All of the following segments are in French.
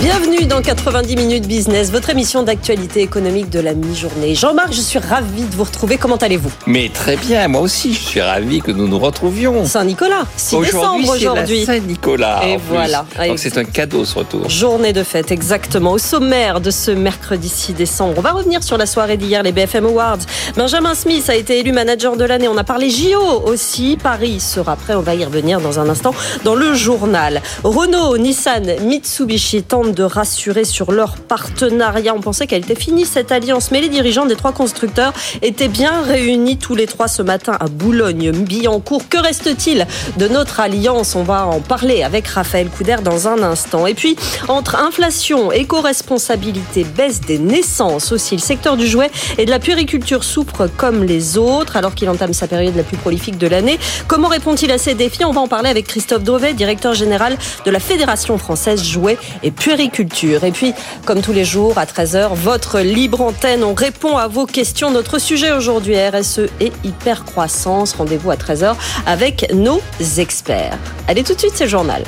Bienvenue dans 90 minutes business, votre émission d'actualité économique de la mi-journée. Jean-Marc, je suis ravi de vous retrouver. Comment allez-vous? Mais très bien, moi aussi, je suis ravi que nous nous retrouvions. Saint-Nicolas, 6 décembre aujourd'hui. Saint-Nicolas. Et voilà. Donc c'est un cadeau ce retour. Journée de fête, exactement. Au sommaire de ce mercredi 6 décembre, on va revenir sur la soirée d'hier, les BFM Awards. Benjamin Smith a été élu manager de l'année. On a parlé JO aussi. Paris sera prêt. On va y revenir dans un instant dans le journal. Renault, Nissan, Mitsubishi de rassurer sur leur partenariat. On pensait qu'elle était finie cette alliance, mais les dirigeants des trois constructeurs étaient bien réunis tous les trois ce matin à Boulogne-Billancourt. Que reste-t-il de notre alliance? On va en parler avec Raphaël Couder dans un instant. Et puis, entre inflation, éco-responsabilité, baisse des naissances aussi, le secteur du jouet et de la puériculture souffre comme les autres alors qu'il entame sa période la plus prolifique de l'année. Comment répond-il à ces défis? On va en parler avec Christophe Dauvet, directeur général de la Fédération française jouets et puériculture et puis, comme tous les jours, à 13h, votre libre antenne, on répond à vos questions. Notre sujet aujourd'hui, RSE et hypercroissance. Rendez-vous à 13h avec nos experts. Allez tout de suite, c'est le journal.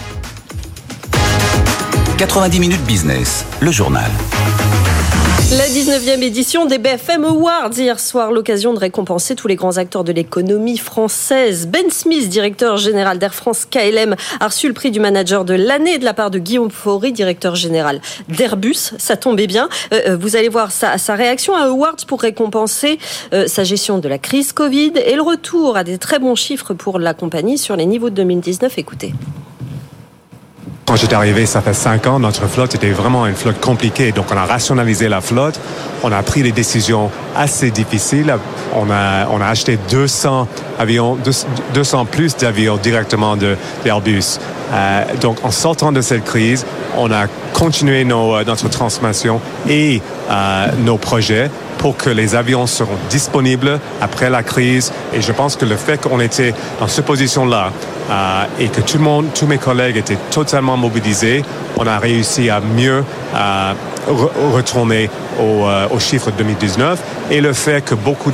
90 minutes business, le journal. La 19e édition des BFM Awards hier soir, l'occasion de récompenser tous les grands acteurs de l'économie française. Ben Smith, directeur général d'Air France KLM, a reçu le prix du manager de l'année de la part de Guillaume Faury, directeur général d'Airbus. Ça tombait bien. Euh, euh, vous allez voir sa, réaction à Awards pour récompenser euh, sa gestion de la crise Covid et le retour à des très bons chiffres pour la compagnie sur les niveaux de 2019. Écoutez. Quand j'étais arrivé, ça fait cinq ans, notre flotte était vraiment une flotte compliquée. Donc, on a rationalisé la flotte. On a pris des décisions assez difficiles. On a, on a acheté 200 avions, 200 plus d'avions directement de d'Airbus. Euh, donc, en sortant de cette crise, on a continué nos, euh, notre transformation et euh, nos projets pour que les avions seront disponibles après la crise. Et je pense que le fait qu'on était dans cette position-là euh, et que tout le tous mes collègues étaient totalement mobilisés, on a réussi à mieux euh, retourner au, euh, au, chiffre de 2019 et le fait que beaucoup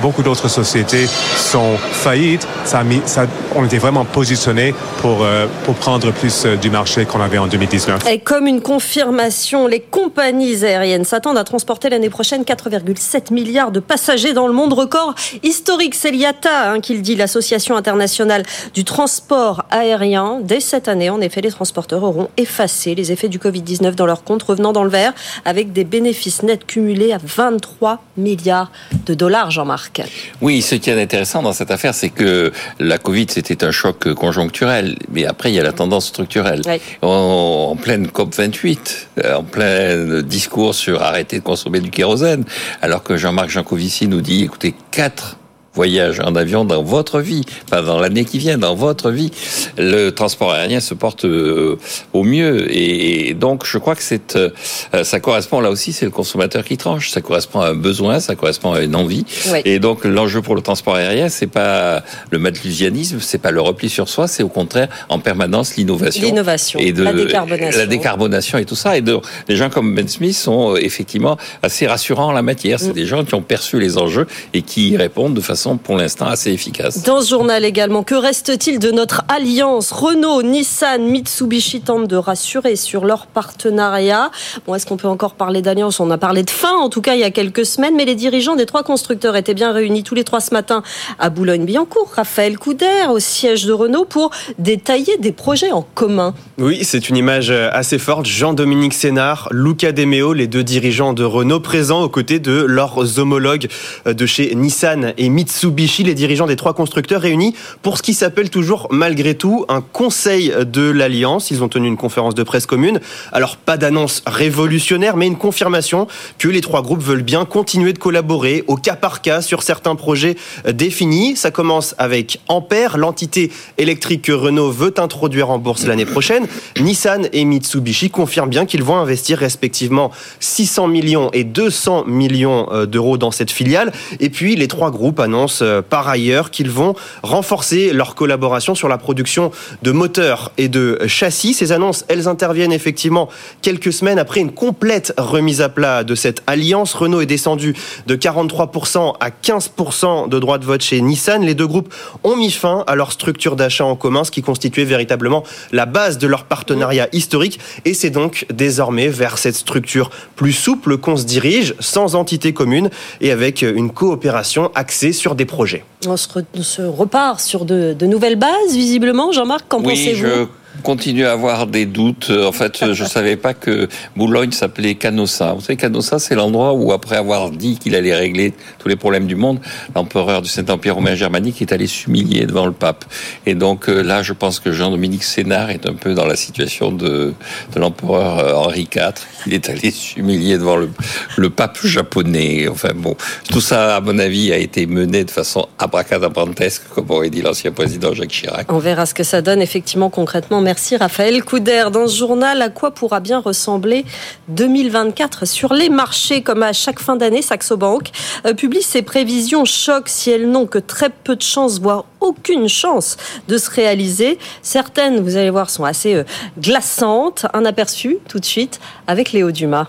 beaucoup d'autres sociétés sont faillites, ça a mis, ça, on était vraiment positionné pour euh, pour prendre plus euh, du marché qu'on avait en 2019. Et comme une confirmation, les compagnies aériennes s'attendent à transporter l'année prochaine 4,7 milliards de passagers dans le monde record historique. C'est l'IATA hein, qu'il dit, l'association internationale du transport aérien. Dès cette année, en effet, les transporteurs auront effacé les effets du Covid-19 dans leur compte, revenant dans le vert avec des bénéfices nets cumulés à 23 milliards de dollars, Jean-Marc. Oui, ce qui est intéressant dans cette affaire, c'est que la Covid, c'était un choc conjoncturel, mais après, il y a la tendance structurelle. En, pleine COP28, en plein discours sur arrêter de consommer du kérosène, alors que Jean-Marc Jancovici nous dit, écoutez, quatre voyage en avion dans votre vie, pas dans l'année qui vient, dans votre vie, le transport aérien se porte euh, au mieux. Et donc, je crois que c'est, euh, ça correspond là aussi, c'est le consommateur qui tranche. Ça correspond à un besoin, ça correspond à une envie. Et donc, l'enjeu pour le transport aérien, c'est pas le matlusianisme, c'est pas le repli sur soi, c'est au contraire en permanence l'innovation. L'innovation, et de, la décarbonation. La décarbonation et tout ça. Et de, des gens comme Ben Smith sont euh, effectivement assez rassurants en la matière. C'est mm. des gens qui ont perçu les enjeux et qui y répondent de façon pour l'instant assez efficace. Dans ce journal également, que reste-t-il de notre alliance Renault, Nissan, Mitsubishi tentent de rassurer sur leur partenariat? Bon, est-ce qu'on peut encore parler d'alliance? On a parlé de fin, en tout cas il y a quelques semaines, mais les dirigeants des trois constructeurs étaient bien réunis tous les trois ce matin à Boulogne-Billancourt. Raphaël Couder au siège de Renault pour détailler des projets en commun. Oui, c'est une image assez forte. Jean-Dominique Sénard, Luca Demeo, les deux dirigeants de Renault présents aux côtés de leurs homologues de chez Nissan et Mitsubishi Mitsubishi, les dirigeants des trois constructeurs réunis pour ce qui s'appelle toujours malgré tout un conseil de l'Alliance. Ils ont tenu une conférence de presse commune. Alors pas d'annonce révolutionnaire, mais une confirmation que les trois groupes veulent bien continuer de collaborer au cas par cas sur certains projets définis. Ça commence avec Ampère, l'entité électrique que Renault veut introduire en bourse l'année prochaine. Nissan et Mitsubishi confirment bien qu'ils vont investir respectivement 600 millions et 200 millions euh, d'euros dans cette filiale. Et puis les trois groupes annoncent euh, par ailleurs qu'ils vont renforcer leur collaboration sur la production de moteurs et de châssis. Ces annonces, elles interviennent effectivement quelques semaines après une complète remise à plat de cette alliance. Renault est descendu de 43% à 15% de droits de vote chez Nissan. Les deux groupes ont mis fin à leur structure d'achat en commun, ce qui constituait véritablement la base de leur partenariat historique. Et c'est donc désormais vers cette structure plus souple qu'on se dirige, sans entité commune et avec une coopération axée sur des projets. On se, repart sur de, nouvelles bases, visiblement. Jean-Marc, qu'en pensez-vous? Continue à avoir des doutes. En fait, je savais pas que Boulogne s'appelait Canossa. Vous savez, Canossa, c'est l'endroit où, après avoir dit qu'il allait régler tous les problèmes du monde, l'empereur du Saint-Empire romain germanique est allé s'humilier devant le pape. Et donc euh, là, je pense que Jean-Dominique Sénard est un peu dans la situation de, de l'empereur euh, Henri IV. Il est allé s'humilier devant le, le, pape japonais. Enfin bon, tout ça, à mon avis, a été mené de façon abracadabrantesque, comme aurait dit l'ancien président Jacques Chirac. On verra ce que ça donne effectivement concrètement Merci Raphaël Couder. Dans ce journal, à quoi pourra bien ressembler 2024 sur les marchés? Comme à chaque fin d'année, Saxo Bank euh, publie ses prévisions choc si elles n'ont que très peu de chances, voire aucune chance de se réaliser. Certaines, vous allez voir, sont assez euh, glaçantes. Un aperçu tout de suite avec Léo Dumas.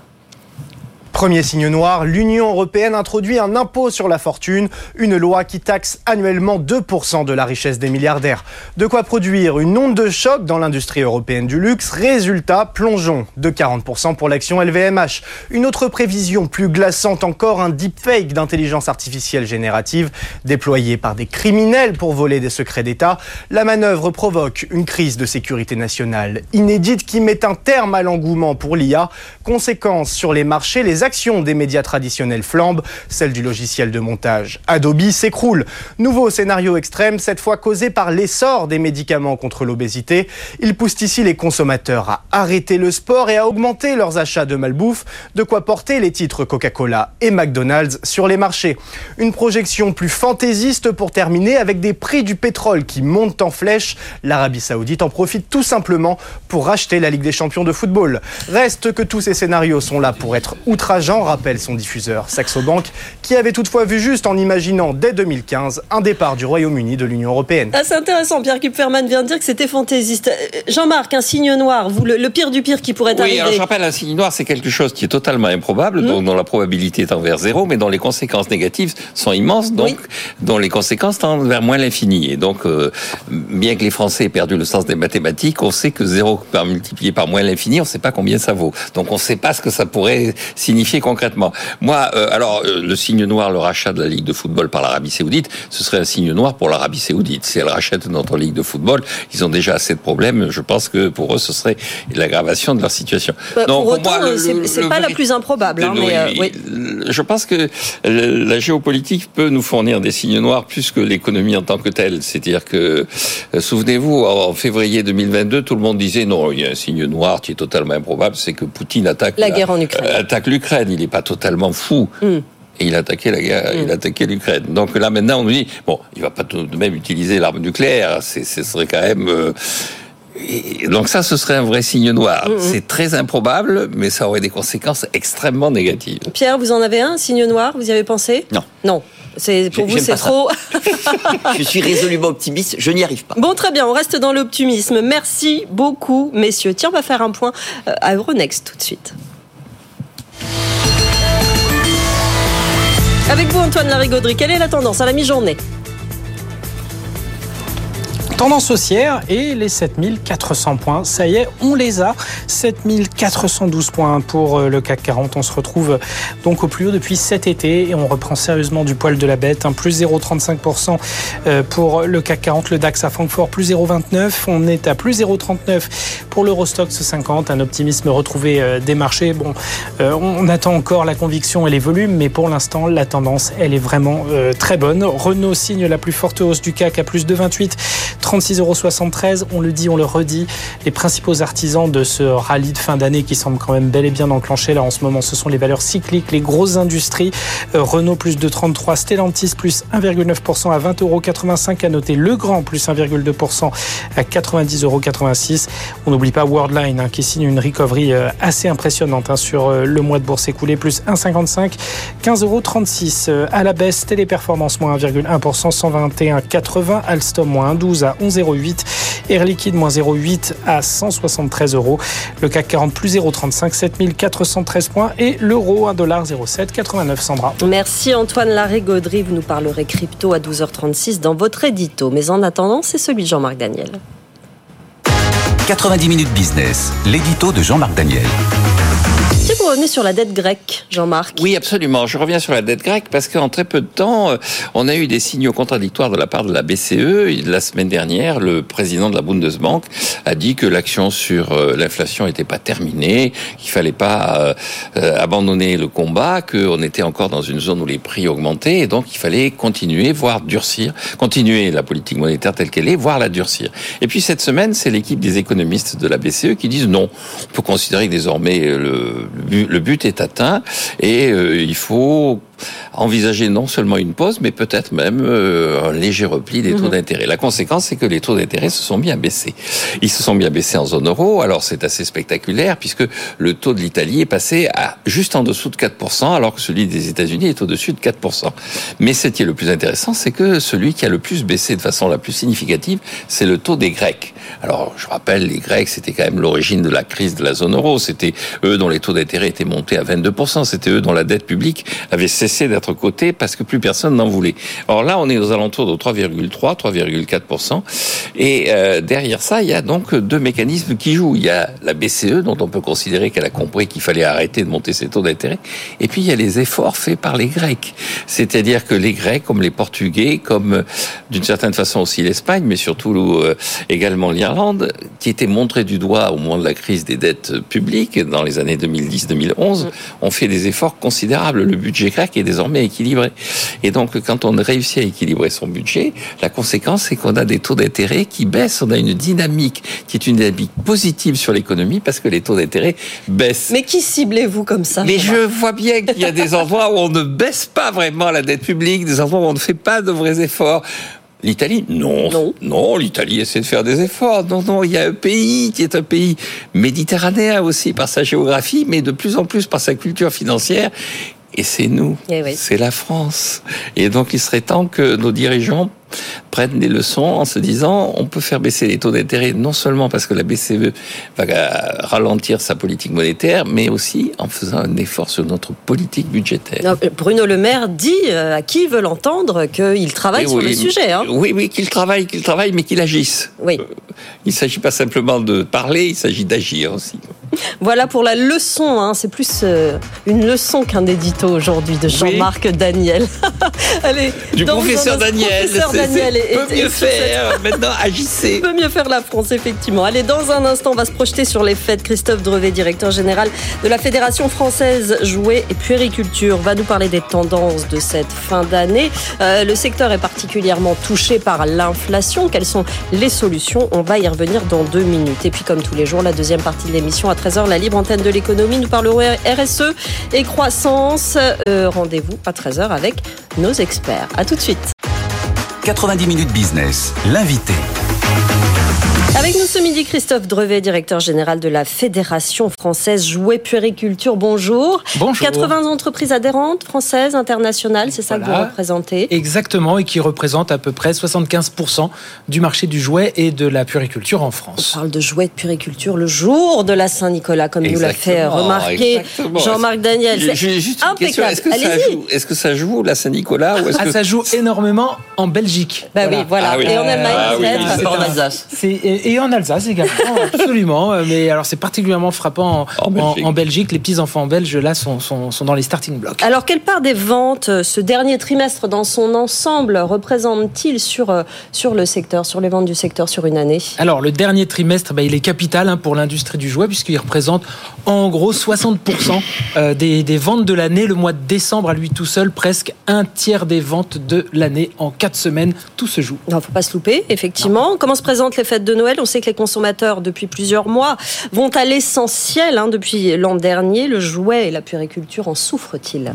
Premier signe noir, l'Union européenne introduit un impôt sur la fortune, une loi qui taxe annuellement 2% de la richesse des milliardaires. De quoi produire une onde de choc dans l'industrie européenne du luxe. Résultat, plongeon de 40% pour l'action LVMH. Une autre prévision plus glaçante encore, un deepfake d'intelligence artificielle générative déployé par des criminels pour voler des secrets d'État. La manœuvre provoque une crise de sécurité nationale inédite qui met un terme à l'engouement pour l'IA. Conséquences sur les marchés, les actions des médias traditionnels flambent, celle du logiciel de montage Adobe s'écroule. Nouveau scénario extrême, cette fois causé par l'essor des médicaments contre l'obésité. Il pousse ici les consommateurs à arrêter le sport et à augmenter leurs achats de malbouffe, de quoi porter les titres Coca-Cola et McDonald's sur les marchés. Une projection plus fantaisiste pour terminer avec des prix du pétrole qui montent en flèche. L'Arabie Saoudite en profite tout simplement pour racheter la Ligue des champions de football. Reste que tous ces scénarios sont là pour être Jean rappelle son diffuseur Saxo Bank, qui avait toutefois vu juste en imaginant dès 2015 un départ du Royaume-Uni de l'Union européenne. Ah, c'est intéressant, Pierre Kupferman vient de dire que c'était fantaisiste. Euh, Jean-Marc, un signe noir, vous, le, pire du pire qui pourrait oui, arriver. alors je rappelle, un signe noir, c'est quelque chose qui est totalement improbable, hmm. dont, la probabilité est envers zéro, mais dont les conséquences négatives sont immenses, donc dont les conséquences tendent vers moins l'infini. Et donc, euh, bien que les Français aient perdu le sens des mathématiques, on sait que zéro multiplié par moins l'infini, on ne sait pas combien ça vaut. Donc on ne sait pas ce que ça pourrait signifier concrètement Moi, euh, alors, euh, le signe noir, le rachat de la Ligue de football par l'Arabie Saoudite, ce serait un signe noir pour l'Arabie Saoudite. Si elle rachète notre Ligue de football, ils ont déjà assez de problèmes. Je pense que pour eux, ce serait l'aggravation de leur situation. Bah, pour, autant, c'est pas la plus improbable. Hein, mais, euh, oui. Je pense que la géopolitique peut nous fournir des signes noirs plus que l'économie en tant que telle. C'est-à-dire que, souvenez-vous, en février 2022, tout le monde disait non, il y a un signe noir qui est totalement improbable, c'est que Poutine attaque la, guerre en Ukraine. attaque l'Ukraine il n'est pas totalement fou. Hmm. Et il a attaqué la guerre, il a hmm. attaqué l'Ukraine. Donc là maintenant on nous dit bon, il va pas tout de même utiliser l'arme nucléaire. ce serait quand même. Euh, donc ça, ce serait un vrai signe noir. Hmm, C'est très improbable, mais ça aurait des conséquences extrêmement négatives. Pierre, vous en avez un signe noir Vous y avez pensé? Non. Non. C'est pour vous c'est trop. je suis résolument optimiste, je n'y arrive pas. Bon très bien, on reste dans l'optimisme. Merci beaucoup messieurs. Tiens, on va faire un point euh, à Euronext tout de suite. Avec vous, Antoine Larigauderie, quelle est la tendance à la mi-journée? Tendance haussière et les 7400 points, ça y est, on les a. 7412 points pour euh, le CAC 40. On se retrouve donc au plus haut depuis cet été et on reprend sérieusement du poil de la bête. Un plus 0,35% euh, pour le CAC 40, le DAX à Francfort plus 0,29. On est à plus 0,39 pour l'Eurostox 50. Un optimisme retrouvé euh, des marchés. Bon, on attend encore la conviction et les volumes, mais pour l'instant, la tendance, elle est vraiment très bonne. Renault signe la plus forte hausse du CAC à plus de 28. 36,73 euros. On le dit, on le redit. Les principaux artisans de ce rallye de fin d'année qui semble quand même bel et bien enclenché là en ce moment, ce sont les valeurs cycliques, les grosses industries. Euh, Renault plus de 33, Stellantis plus 1,9% à 20,85 euros. À noter Le Grand plus 1,2% à 90,86 euros. On n'oublie pas Worldline hein, qui signe une recovery euh, assez impressionnante hein, sur euh, le mois de bourse écoulé, plus 1,55, 15,36 euros. À la baisse, Téléperformance moins 1,1%, 121,80. Alstom moins 1,12 à 11,08. Air Liquide moins 0,8 à 173 euros. Le CAC 40 plus 0,35, 7413 points. Et l'euro 1,07 89 Sandra. Merci Antoine Larré-Gaudry. Vous nous parlerez crypto à 12h36 dans votre édito. Mais en attendant, c'est celui de Jean-Marc Daniel. 90 minutes business, l'édito de Jean-Marc Daniel. Revenez sur la dette grecque, Jean-Marc. Oui, absolument. Je reviens sur la dette grecque parce qu'en très peu de temps, euh, on a eu des signaux contradictoires de la part de la BCE. La semaine dernière, le président de la Bundesbank a dit que l'action sur euh, l'inflation n'était pas terminée, qu'il fallait pas euh, abandonner le combat, qu'on était encore dans une zone où les prix augmentaient et donc il fallait continuer, voire durcir, continuer la politique monétaire telle qu'elle est, voire la durcir. Et puis cette semaine, c'est l'équipe des économistes de la BCE qui disent non, on peut considérer que désormais le le but est atteint et euh, il faut envisager non seulement une pause, mais peut-être même euh, un léger repli des taux mhm. d'intérêt. La conséquence, c'est que les taux d'intérêt se sont bien baissés. Ils se sont bien baissés en zone euro, alors c'est assez spectaculaire, puisque le taux de l'Italie est passé à juste en dessous de 4%, alors que celui des États-Unis est au-dessus de 4%. Mais ce qui est le plus intéressant, c'est que celui qui a le plus baissé de façon la plus significative, c'est le taux des Grecs. Alors, je rappelle, les Grecs, c'était quand même l'origine de la crise de la zone euro. C'était eux dont les taux d'intérêt étaient montés à 22%. C'était eux dont la dette publique avait cessé d'être côté parce que plus personne n'en voulait. Or là, on est aux alentours de 3,3, 3,4%. Et euh, derrière ça, il y a donc deux mécanismes qui jouent. Il y a la BCE, dont on peut considérer qu'elle a compris qu'il fallait arrêter de monter ses taux d'intérêt. Et puis, il y a les efforts faits par les Grecs. C'est-à-dire que les Grecs, comme les Portugais, comme d'une certaine façon aussi l'Espagne, mais surtout euh, également l'Irlande, qui étaient montrés du doigt au moment de la crise des dettes publiques dans les années 2010-2011, ont fait des efforts considérables. Le budget grec est désormais équilibré. Et donc, quand on réussit à équilibrer son budget, la conséquence, c'est qu'on a des taux d'intérêt qui baissent. On a une dynamique qui est une dynamique positive sur l'économie parce que les taux d'intérêt baissent. Mais qui ciblez-vous comme ça Mais je vois bien qu'il y a des endroits où on ne baisse pas vraiment la dette publique, des endroits où on ne fait pas de vrais efforts. L'Italie Non. Non, non l'Italie essaie de faire des efforts. Non, non, il y a un pays qui est un pays méditerranéen aussi par sa géographie, mais de plus en plus par sa culture financière et c'est nous, eh c'est la France. Et donc il serait temps que nos dirigeants prennent des leçons en se disant on peut faire baisser les taux d'intérêt non seulement parce que la BCE va ralentir sa politique monétaire, mais aussi en faisant un effort sur notre politique budgétaire. Bruno Le Maire dit euh, à qui veut l'entendre qu'il travaille sur le sujet. Hein. Oui, oui, qu'il travaille, qu'il travaille, mais qu'il agisse. Oui. Euh, il ne s'agit pas simplement de parler, il s'agit d'agir aussi. Voilà pour la leçon. Hein. C'est plus euh, une leçon qu'un édito aujourd'hui de Jean-Marc Daniel. Allez, du professeur Daniel. Daniel peut mieux faire. Maintenant, agissez. Peut mieux faire la France, effectivement. Allez, dans un instant, on va se projeter sur les fêtes. Christophe Drevet, directeur général de la Fédération française jouets et puériculture, va nous parler des tendances de cette fin d'année. Euh, le secteur est particulièrement touché par l'inflation. Quelles sont les solutions? On va y revenir dans deux minutes. Et puis, comme tous les jours, la deuxième partie de l'émission à 13h, la libre antenne de l'économie. Nous parlerons RSE et croissance. Euh, rendez-vous à 13h avec nos experts. À tout de suite. 90 minutes business, l'invité. Avec nous ce midi, Christophe Drevet, directeur général de la Fédération française Jouets Puériculture. Bonjour. Bonjour. 80 entreprises adhérentes françaises, internationales, c'est ça que vous représentez? Exactement, et qui représentent à peu près 75% du marché du jouet et de la puériculture en France. On parle de jouets de puériculture le jour de la Saint-Nicolas, comme nous l'a fait remarquer Jean-Marc Daniel. juste une question, est-ce que, ça joue, est-ce que ça joue la Saint-Nicolas ou ah, que... Ça joue énormément en Belgique. Bah oui, voilà. Ah et en Allemagne, ah, oui, en Alsace et en Alsace également, absolument. Mais alors c'est particulièrement frappant en, Belgique. Les petits enfants belges là sont, sont, sont, dans les starting blocks. Alors quelle part des ventes euh, ce dernier trimestre dans son ensemble représente-t-il sur, euh, sur le secteur, sur les ventes du secteur sur une année? Alors le dernier trimestre, bah, il est capital hein, pour l'industrie du jouet puisqu'il représente en gros 60% euh, des, des ventes de l'année. Le mois de décembre à lui tout seul, presque un tiers des ventes de l'année en quatre semaines. Tout se joue. Il ne faut pas se louper, effectivement. Comment se présentent les fêtes de Noël? On sait que les consommateurs, depuis plusieurs mois, vont à l'essentiel. Hein, depuis l'an dernier, le jouet et la puériculture en souffrent-ils?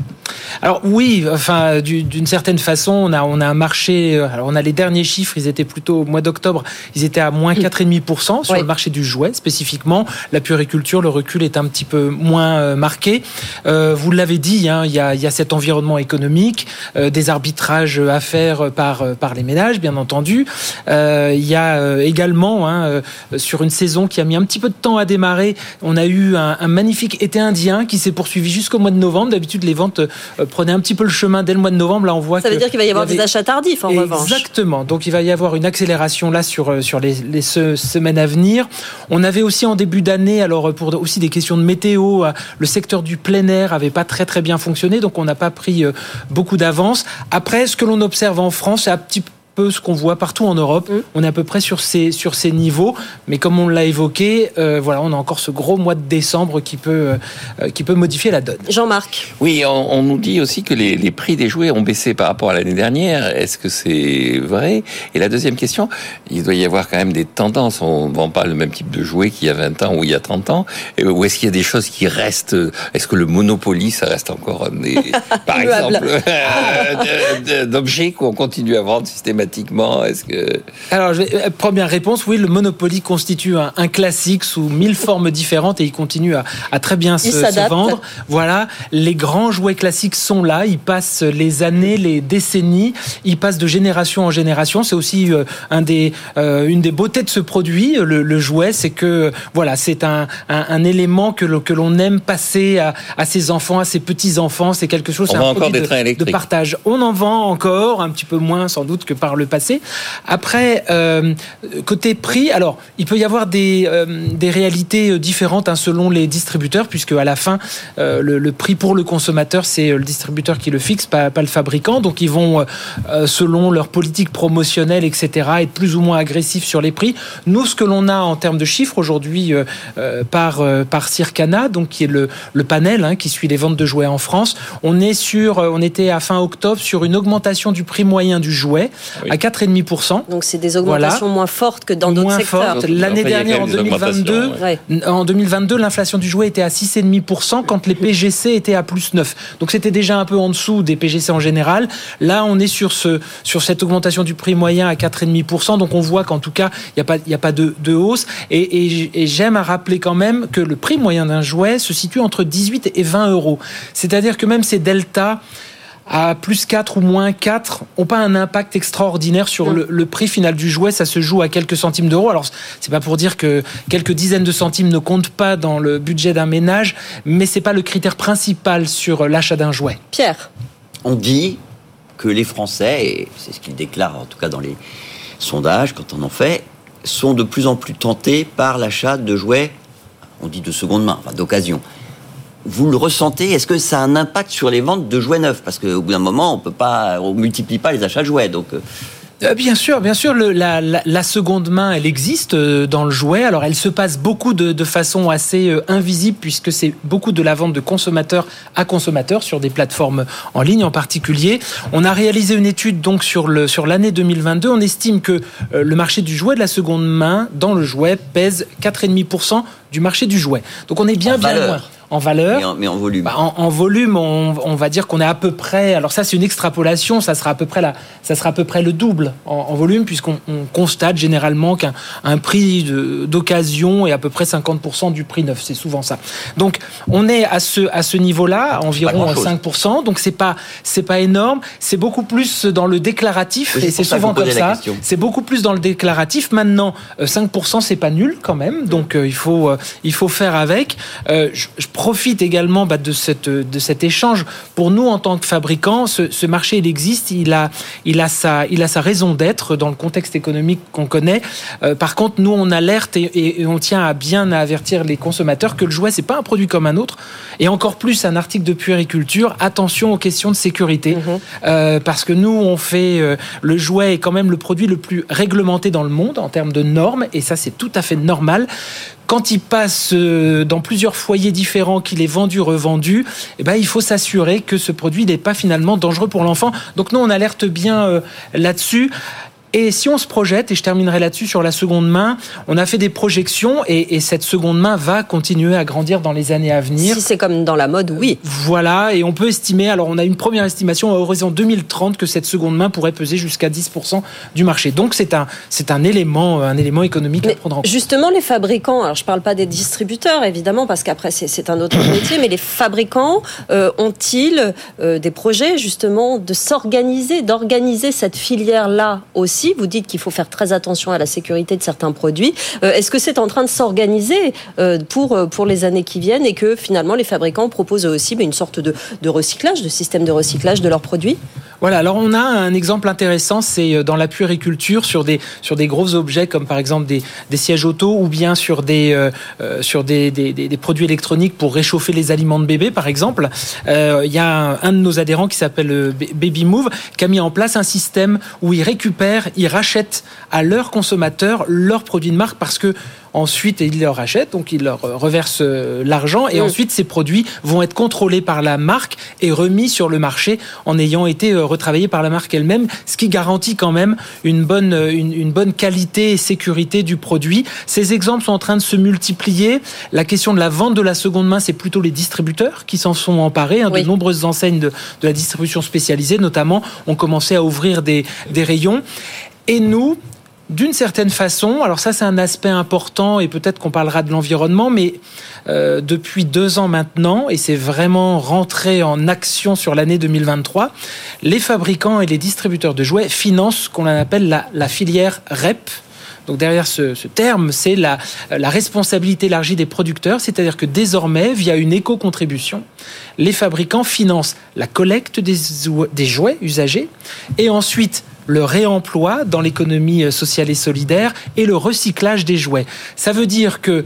Alors oui, enfin d'une certaine façon, on a on a un marché. Euh, alors on a les derniers chiffres, ils étaient plutôt au mois d'octobre, ils étaient à moins 4,5% sur le marché du jouet spécifiquement. La puériculture, le recul est un petit peu moins euh, marqué. Euh, vous l'avez dit, hein, il, y a, il y a cet environnement économique, des arbitrages à faire par par les ménages, bien entendu. il y a également hein, euh, sur une saison qui a mis un petit peu de temps à démarrer. On a eu un, magnifique été indien qui s'est poursuivi jusqu'au mois de novembre. D'habitude, les ventes euh, prenaient un petit peu le chemin dès le mois de novembre. Là, on voit ça veut dire qu'il va y avoir des achats tardifs en revanche. Exactement. Donc, il va y avoir une accélération là sur euh, sur les, les semaines à venir. On avait aussi en début d'année, alors pour aussi des questions de météo, le secteur du plein air avait pas très très bien fonctionné, donc on n'a pas pris beaucoup d'avance. Après, ce que l'on observe en France, c'est un petit peu peu ce qu'on voit partout en Europe. Mm. On est à peu près sur ces, sur ces niveaux. Mais comme on l'a évoqué, euh, voilà, on a encore ce gros mois de décembre qui peut, euh, qui peut modifier la donne. Jean-Marc. Oui, on, nous dit aussi que les, les, prix des jouets ont baissé par rapport à l'année dernière. Est-ce que c'est vrai? Et la deuxième question, il doit y avoir quand même des tendances. On ne vend pas le même type de jouets qu'il y a 20 ans ou il y a 30 ans. Ou est-ce qu'il y a des choses qui restent? Est-ce que le Monopoly, ça reste encore des, par exemple, d'objets qu'on continue à vendre systématiquement? Est-ce que Alors, euh, première réponse, oui, le Monopoly constitue un, classique sous mille formes différentes et il continue à, très bien se, vendre. Voilà, les grands jouets classiques sont là. Ils passent les années, les décennies. Ils passent de génération en génération. C'est aussi euh, un des, euh, une des beautés de ce produit, le, jouet, c'est que voilà, c'est un, élément que, que l'on aime passer à, ses enfants, à ses petits enfants. C'est quelque chose. On vend encore des trains électriques. De partage. On en vend encore un petit peu moins sans doute que par le passé. Après, euh, côté prix, alors il peut y avoir des, euh, des réalités euh, différentes hein, selon les distributeurs, puisque à la fin, le, prix pour le consommateur, c'est le distributeur qui le fixe, pas, pas le fabricant. Donc ils vont, selon leur politique promotionnelle, etc., être plus ou moins agressifs sur les prix. Nous, ce que l'on a en termes de chiffres aujourd'hui par, par Circana, donc qui est le, le panel hein, qui suit les ventes de jouets en France, on est sur, on était à fin octobre sur une augmentation du prix moyen du jouet ah à 4,5%. Donc c'est des augmentations moins fortes que dans d'autres secteurs. L'année dernière, en 2022, en 2022, l'inflation du jouet était à 6,5% quand les PGC étaient à plus 9. Donc c'était déjà un peu en dessous des PGC en général. Là, on est sur, ce, sur cette augmentation du prix moyen à 4,5%. Donc on voit qu'en tout cas, il n'y a pas, y a pas de, de hausse. Et, et j'aime à rappeler quand même que le prix moyen d'un jouet se situe entre 18 et 20 euros. C'est-à-dire que même ces deltas à plus 4 ou moins 4 ont pas un impact extraordinaire sur le, prix final du jouet. Ça se joue à quelques centimes d'euros. Alors, c'est pas pour dire que quelques dizaines de centimes ne comptent pas dans le budget d'un ménage, mais c'est pas le critère principal sur l'achat d'un jouet. Pierre. On dit que les Français, et c'est ce qu'ils déclarent en tout cas dans les sondages quand on en fait, sont de plus en plus tentés par l'achat de jouets, on dit de seconde main, enfin d'occasion vous le ressentez Est-ce que ça a un impact sur les ventes de jouets neufs? Parce qu'au bout d'un moment, on peut pas, on multiplie pas les achats de jouets. Donc, euh. Euh, Bien sûr, bien sûr, le, la, la, seconde main, elle existe euh, dans le jouet. Alors, elle se passe beaucoup de, de façon assez invisible puisque c'est beaucoup de la vente de consommateur à consommateur sur des plateformes en ligne en particulier. On a réalisé une étude donc sur le sur l'année 2022. On estime que le marché du jouet de la seconde main dans le jouet pèse 4,5% du marché du jouet. Donc on est bien bien loin. En valeur. Mais en, volume. Bah, en, volume, on, va dire qu'on est à peu près. Alors ça, c'est une extrapolation. Ça sera à peu près la, ça sera à peu près le double en, volume, puisqu'on constate généralement qu'un un prix d'occasion est à peu près 50% du prix neuf. C'est souvent ça. Donc on est à ce à ce niveau-là, environ 5%. Donc c'est pas c'est pas énorme. C'est beaucoup plus dans le déclaratif et c'est souvent comme ça. C'est beaucoup plus dans le déclaratif. Maintenant, 5% euh, c'est pas nul quand même. Donc euh, il faut euh, il faut faire avec. je, profite également bah, de, cette, de cet échange. Pour nous, en tant que fabricants, ce, marché, il existe, il a, il a, sa, il a sa raison d'être dans le contexte économique qu'on connaît. Euh, par contre, nous, on alerte et, on tient à bien avertir les consommateurs que le jouet, c'est pas un produit comme un autre. Et encore plus, un article de puériculture, attention aux questions de sécurité. Mhm. Euh, parce que nous, on fait euh, le jouet est quand même le produit le plus réglementé dans le monde en termes de normes. Et ça, c'est tout à fait normal quand il passe euh, dans plusieurs foyers différents, qu'il est vendu, revendu, eh ben, il faut s'assurer que ce produit n'est pas finalement dangereux pour l'enfant. Donc nous, on alerte bien euh, là-dessus. Et si on se projette, et je terminerai là-dessus sur la seconde main, on a fait des projections et, cette seconde main va continuer à grandir dans les années à venir. Si c'est comme dans la mode, oui. Voilà, et on peut estimer, alors on a une première estimation à horizon 2030 que cette seconde main pourrait peser jusqu'à 10% du marché. Donc c'est un, c'est un élément, un élément économique à prendre en compte. Justement, les fabricants, alors je ne parle pas des distributeurs évidemment parce qu'après c'est, un autre métier, mais les fabricants euh, ont-ils euh, des projets justement de s'organiser, d'organiser cette filière-là aussi vous dites qu'il faut faire très attention à la sécurité de certains produits. Euh, est-ce que c'est en train de s'organiser euh, pour, euh, pour les années qui viennent et que finalement les fabricants proposent aussi une sorte de, recyclage, de système de recyclage de leurs produits? Voilà, alors on a un exemple intéressant, c'est dans la puériculture sur des sur des gros objets comme par exemple des, sièges auto ou bien sur des sur des, des, produits électroniques pour réchauffer les aliments de bébé par exemple. Il y a un, de nos adhérents qui s'appelle Baby Move qui a mis en place un système où il récupère, ils rachètent à leurs consommateurs leurs produits de marque parce que ensuite ils leur rachètent, donc ils leur reversent euh, l'argent et ensuite ces produits vont être contrôlés par la marque et remis sur le marché en ayant été euh, retravaillés par la marque elle-même, ce qui garantit quand même une bonne, euh, une, bonne qualité et sécurité du produit. Ces exemples sont en train de se multiplier. La question de la vente de la seconde main, c'est plutôt les distributeurs qui s'en sont emparés. Hein, de nombreuses enseignes de, de, la distribution spécialisée, notamment, ont commencé à ouvrir des, des rayons. Et nous, d'une certaine façon, alors ça c'est un aspect important et peut-être qu'on parlera de l'environnement, mais euh, depuis deux ans maintenant, et c'est vraiment rentré en action sur l'année 2023, les fabricants et les distributeurs de jouets financent ce qu'on appelle la, filière REP, donc derrière ce, terme, c'est la, responsabilité élargie des producteurs, c'est-à-dire que désormais, via une éco-contribution, les fabricants financent la collecte des, des jouets usagés et ensuite le réemploi dans l'économie euh, sociale et solidaire et le recyclage des jouets. Ça veut dire que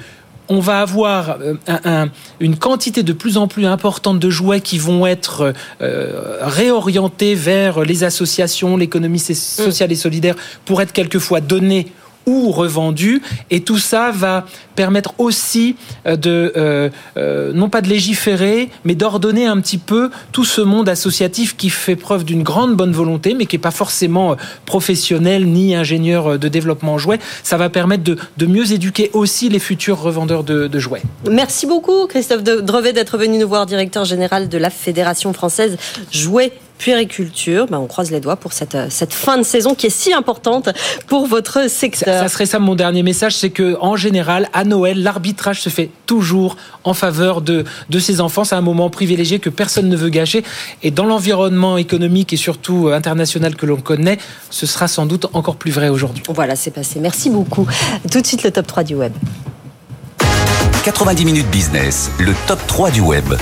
on va avoir euh, une quantité de plus en plus importante de jouets qui vont être euh, réorientés vers les associations, l'économie sociale et solidaire pour être quelquefois donnés ou revendus. Et tout ça va permettre aussi euh, de, euh, euh, non pas de légiférer, mais d'ordonner un petit peu tout ce monde associatif qui fait preuve d'une grande bonne volonté, mais qui n'est pas forcément professionnel ni ingénieur de développement jouet. Ça va permettre de, de mieux éduquer aussi les futurs revendeurs de, de jouets. Merci beaucoup, Christophe Drevet, d'être venu nous voir, directeur général de la Fédération française Jouets puériculture. Ben, on croise les doigts pour cette, cette fin de saison qui est si importante pour votre secteur. Ça, serait ça mon dernier message, c'est que en général, à Noël, l'arbitrage se fait toujours en faveur de, de ces enfants. C'est un moment privilégié que personne ne veut gâcher. Et dans l'environnement économique et surtout euh, international que l'on connaît, ce sera sans doute encore plus vrai aujourd'hui. Voilà, c'est passé. Merci beaucoup. Tout de suite, le top 3 du web. 90 minutes business, le top 3 du web.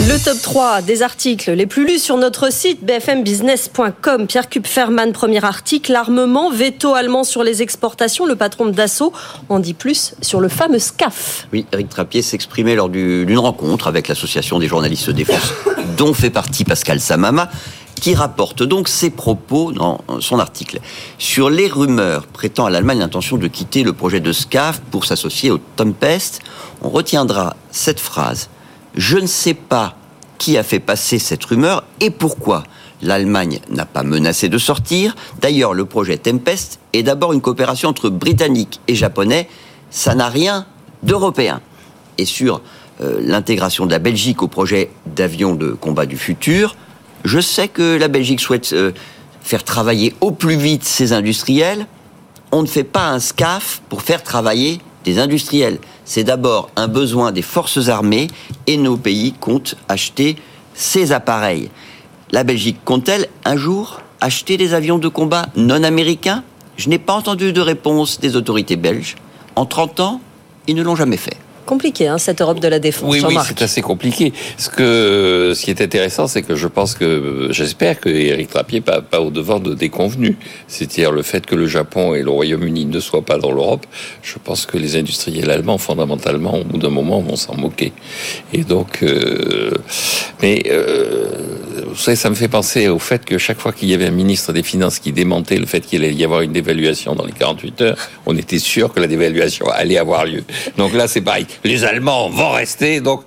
Le top 3 des articles les plus lus sur notre site bfmbusiness.com. Pierre Kupferman, premier article. L'armement, veto allemand sur les exportations. Le patron d'Assaut en dit plus sur le fameux SCAF. Oui, Eric Trappier s'exprimait lors d'une rencontre avec l'association des journalistes de défense, dont fait partie Pascal Samama qui rapporte donc ses propos dans son article sur les rumeurs prêtant à l'Allemagne l'intention de quitter le projet de SCAF pour s'associer au Tempest. On retiendra cette phrase je ne sais pas qui a fait passer cette rumeur et pourquoi. L'Allemagne n'a pas menacé de sortir. D'ailleurs, le projet Tempest est d'abord une coopération entre Britanniques et Japonais. Ça n'a rien d'européen. Et sur euh, l'intégration de la Belgique au projet d'avion de combat du futur. Je sais que la Belgique souhaite euh, faire travailler au plus vite ses industriels. On ne fait pas un SCAF pour faire travailler des industriels. C'est d'abord un besoin des forces armées et nos pays comptent acheter ces appareils. La Belgique compte-t-elle un jour acheter des avions de combat non américains? Je n'ai pas entendu de réponse des autorités belges. En 30 ans, ils ne l'ont jamais fait compliqué, hein, cette Europe de la défense. Oui, oui, c'est assez compliqué. Ce que, ce qui est intéressant, c'est que je pense que, j'espère que Eric Trappier pas, pas au devant de déconvenus. C'est-à-dire le fait que le Japon et le Royaume-Uni ne soient pas dans l'Europe. Je pense que les industriels allemands, fondamentalement, au bout d'un moment, vont s'en moquer. Et donc, euh, mais euh, vous savez, ça me fait penser au fait que chaque fois qu'il y avait un ministre des Finances qui démentait le fait qu'il allait y avoir une dévaluation dans les 48 heures, on était sûr que la dévaluation allait avoir lieu. Donc là, c'est pareil les Allemands vont rester, donc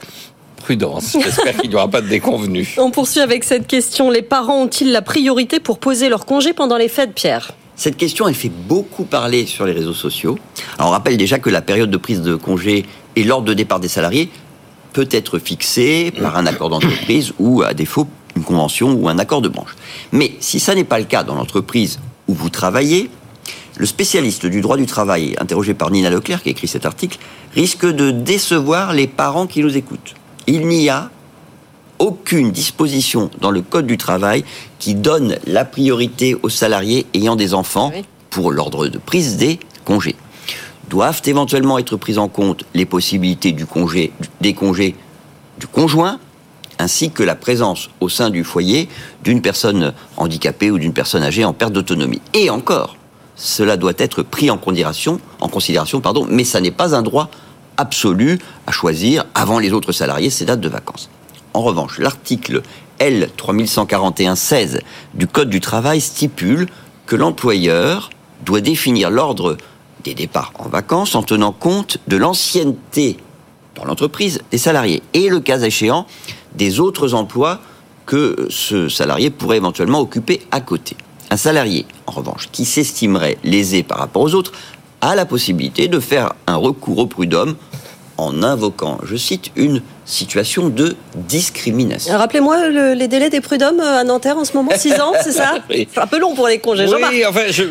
prudence. J'espère qu'il n'y aura pas de déconvenus. On poursuit avec cette question. Les parents ont-ils la priorité pour poser leur congé pendant les fêtes, Pierre? Cette question, elle fait beaucoup parler sur les réseaux sociaux. Alors, on rappelle déjà que la période de prise de congé et l'ordre de départ des salariés peut être fixée par un accord d'entreprise ou, à défaut, une convention ou un accord de branche. Mais si ça n'est pas le cas dans l'entreprise où vous travaillez, le spécialiste du droit du travail, interrogé par Nina Leclerc, qui a écrit cet article, risque de décevoir les parents qui nous écoutent. Il n'y a aucune disposition dans le Code du travail qui donne la priorité aux salariés ayant des enfants pour l'ordre de prise des congés. Doivent éventuellement être prises en compte les possibilités du congé, des congés du conjoint, ainsi que la présence au sein du foyer d'une personne handicapée ou d'une personne âgée en perte d'autonomie. Et encore, cela doit être pris en considération, pardon, mais ça n'est pas un droit absolu à choisir avant les autres salariés ces dates de vacances. En revanche, l'article L 3141-16 du Code du travail stipule que l'employeur doit définir l'ordre des départs en vacances en tenant compte de l'ancienneté dans l'entreprise des salariés et le cas échéant des autres emplois que ce salarié pourrait éventuellement occuper à côté. Un salarié, en revanche, qui s'estimerait lésé par rapport aux autres, a la possibilité de faire un recours au prud'homme en invoquant, je cite, une situation de discrimination. Rappelez-moi les délais des prud'hommes à Nanterre en ce moment, 6 ans, c'est ça C'est un peu long pour les congés, Oui, enfin, je,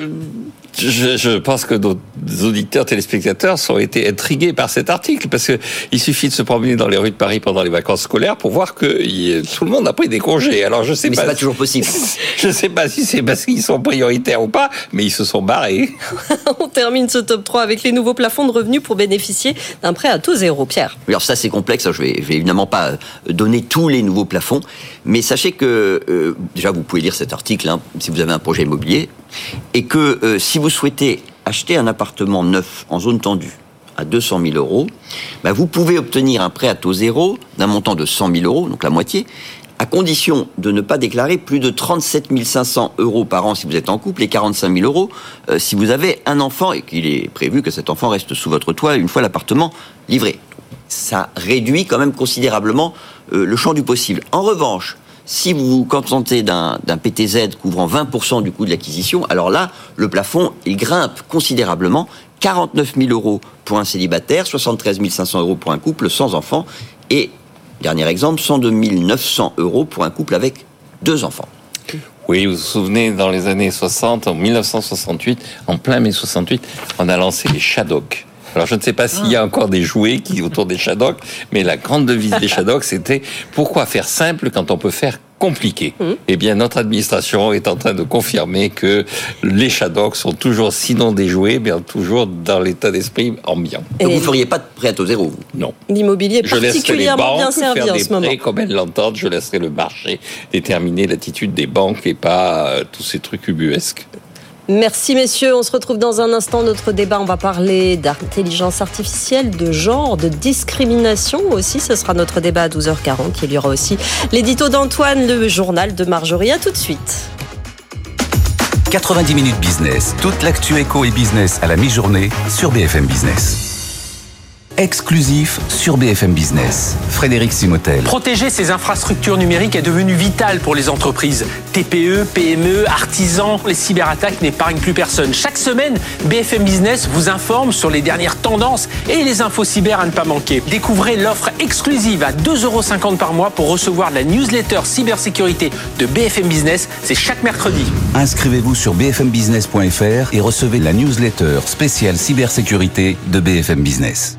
je, je, pense que nos auditeurs, téléspectateurs sont été intrigués par cet article parce que il suffit de se promener dans les rues de Paris pendant les vacances scolaires pour voir que tout le monde a pris des congés. Alors je sais mais pas. c'est pas toujours possible. Je sais pas si c'est parce qu'ils sont prioritaires ou pas, mais ils se sont barrés. On termine ce top 3 avec les nouveaux plafonds de revenus pour bénéficier d'un prêt à taux zéro, Pierre. Alors ça c'est complexe. Je vais, je vais évidemment pas donner tous les nouveaux plafonds, mais sachez que euh, déjà vous pouvez lire cet article hein, si vous avez un projet immobilier et que euh, si vous souhaitez acheter un appartement neuf en zone tendue à 200 000 euros, bah, vous pouvez obtenir un prêt à taux zéro d'un montant de 100 000 euros, donc la moitié, à condition de ne pas déclarer plus de 37 500 euros par an si vous êtes en couple et 45 000 euros euh, si vous avez un enfant et qu'il est prévu que cet enfant reste sous votre toit une fois l'appartement livré. Ça réduit quand même considérablement euh, le champ du possible. En revanche, si vous vous contentez d'un PTZ couvrant 20% du coût de l'acquisition, alors là, le plafond, il grimpe considérablement. 49 000 euros pour un célibataire, 73 500 euros pour un couple sans enfants, et, dernier exemple, 102 900 euros pour un couple avec deux enfants. Oui, vous vous souvenez, dans les années 60, en 1968, en plein mai 68, on a lancé les Shadok. Alors je ne sais pas s'il y a encore des jouets qui autour des Shadok, mais la grande devise des Shadok, c'était pourquoi faire simple quand on peut faire compliqué? Mmh. Eh bien, notre administration est en train de confirmer que les Shadok sont toujours, sinon des jouets, bien toujours dans l'état d'esprit ambiant. Et vous ne feriez pas de prêt au zéro, vous? Non. L'immobilier est particulièrement bien servi faire en ce moment. Comme elles l'entendent, je laisserai le marché déterminer l'attitude des banques et pas euh, tous ces trucs ubuesques. Merci messieurs, on se retrouve dans un instant. Notre débat, on va parler d'intelligence artificielle, de genre, de discrimination aussi. Ce sera notre débat à 12h40. Il y aura aussi l'édito d'Antoine, le journal de Marjorie. À tout de suite. 90 minutes business, toute l'actu éco et business à la mi-journée sur BFM Business. Exclusif sur BFM Business. Frédéric Simotel. Protéger ces infrastructures numériques est devenu vital pour les entreprises. TPE, PME, artisans, les cyberattaques n'épargnent plus personne. Chaque semaine, BFM Business vous informe sur les dernières tendances et les infos cyber à ne pas manquer. Découvrez l'offre exclusive à 2,50€ par mois pour recevoir la newsletter cybersécurité de BFM Business. C'est chaque mercredi. Inscrivez-vous sur bfmbusiness.fr et recevez la newsletter spéciale cybersécurité de BFM Business.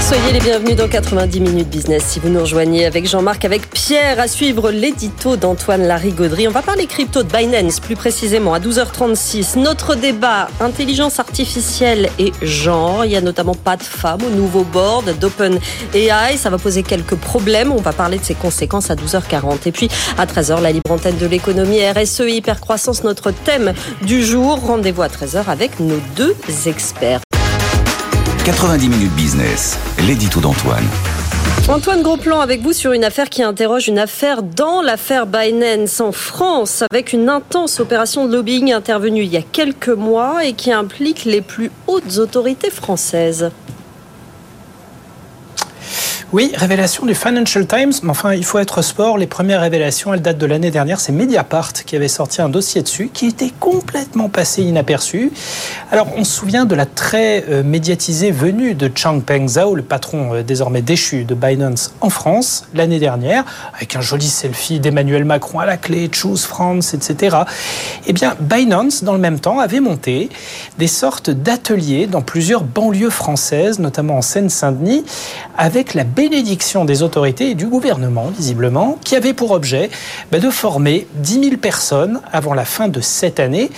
Soyez les bienvenus dans 90 minutes business. Si vous nous rejoignez avec Jean-Marc, avec Pierre, à suivre l'édito d'Antoine Larigauderie. On va parler crypto de Binance, plus précisément à 12h36. Notre débat, intelligence artificielle et genre. Il y a notamment pas de femmes au nouveau board d'OpenAI. Ça va poser quelques problèmes. On va parler de ses conséquences à 12h40. Et puis, à 13h, la libre antenne de l'économie RSE hypercroissance, notre thème du jour. Rendez-vous à 13h avec nos deux experts. 90 minutes business, l'édito d'Antoine. Antoine Grosplan avec vous sur une affaire qui interroge une affaire dans l'affaire Binance en France avec une intense opération de lobbying intervenue il y a quelques mois et qui implique les plus hautes autorités françaises. Oui, révélation du Financial Times, mais enfin, il faut être sport. Les premières révélations, elles datent de l'année dernière. C'est Mediapart qui avait sorti un dossier dessus, qui était complètement passé inaperçu. Alors, on se souvient de la très euh, médiatisée venue de Changpeng Zhao, le patron euh, désormais déchu de Binance en France, l'année dernière, avec un joli selfie d'Emmanuel Macron à la clé, Choose France, etc. Eh bien, Binance, dans le même temps, avait monté des sortes d'ateliers dans plusieurs banlieues françaises, notamment en Seine-Saint-Denis, avec la bénédiction des autorités et du gouvernement, visiblement, qui avait pour objet bah, de former 10 000 personnes avant la fin de cette année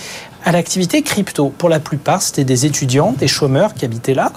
à l'activité crypto. Pour la plupart, c'était des étudiants, des chômeurs qui habitaient là.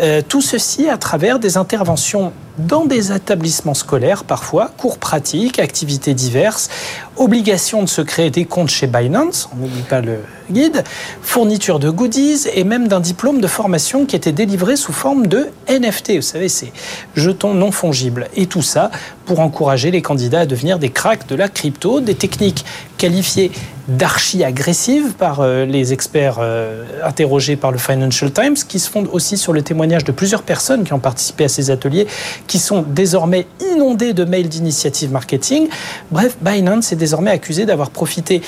Euh, tout ceci à travers des interventions dans des établissements scolaires parfois, cours pratiques, activités diverses, obligation de se créer des comptes chez Binance, on n'oublie pas le guide, fourniture de goodies et même d'un diplôme de formation qui était délivré sous forme de NFT, vous savez, c'est jetons non fongibles. Et tout ça pour encourager les candidats à devenir des cracks de la crypto, des techniques qualifiées d'archi-agressives par euh, les experts euh, interrogés par le Financial Times, qui se fondent aussi sur le témoignage de plusieurs personnes qui ont participé à ces ateliers, qui sont désormais inondés de mails d'initiative marketing. Bref, Binance est désormais accusé d'avoir profité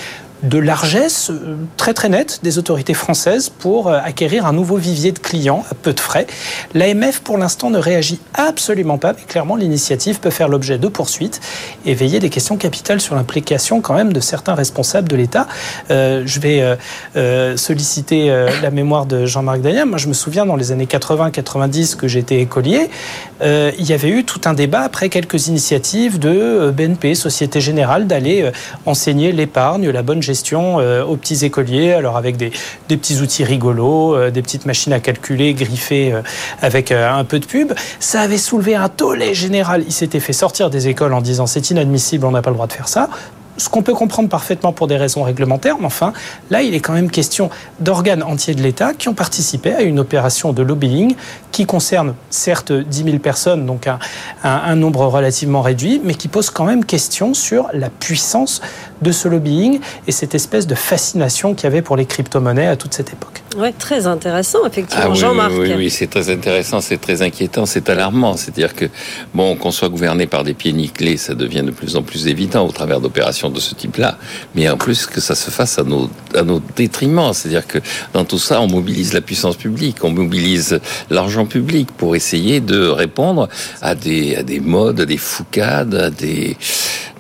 de largesse euh, très très nette des autorités françaises pour euh, acquérir un nouveau vivier de clients à peu de frais. L'AMF pour l'instant ne réagit absolument pas, mais clairement l'initiative peut faire l'objet de poursuites et veiller des questions capitales sur l'implication quand même de certains responsables de l'État. Euh, je vais solliciter la mémoire de Jean-Marc Daniel. Moi je me souviens dans les années 80-90 que j'étais écolier, il y avait eu tout un débat après quelques initiatives de BNP, Société Générale, d'aller enseigner l'épargne, la bonne gestion euh, aux petits écoliers, alors avec des, petits outils rigolos, euh, des petites machines à calculer griffées euh, avec un peu de pub. Ça avait soulevé un tollé général. Il s'était fait sortir des écoles en disant c'est inadmissible, on n'a pas le droit de faire ça ce qu'on peut comprendre parfaitement pour des raisons réglementaires, mais enfin, là, il est quand même question d'organes entiers de l'État qui ont participé à une opération de lobbying qui concerne certes 10 000 personnes, donc un, un, nombre relativement réduit, mais qui pose quand même question sur la puissance de ce lobbying et cette espèce de fascination qu'il y avait pour les crypto-monnaies à toute cette époque. Oui, très intéressant, effectivement. Ah Jean-Marc. Oui, oui, c'est très intéressant, c'est très inquiétant, c'est alarmant. C'est-à-dire que, bon, qu'on soit gouverné par des pieds nickelés, ça devient de plus en plus évident au travers d'opérations de ce type-là. Mais en plus, que ça se fasse à nos, à nos détriments. C'est-à-dire que dans tout ça, on mobilise la puissance publique, on mobilise l'argent public pour essayer de répondre à des, à des modes, à des foucades, à des...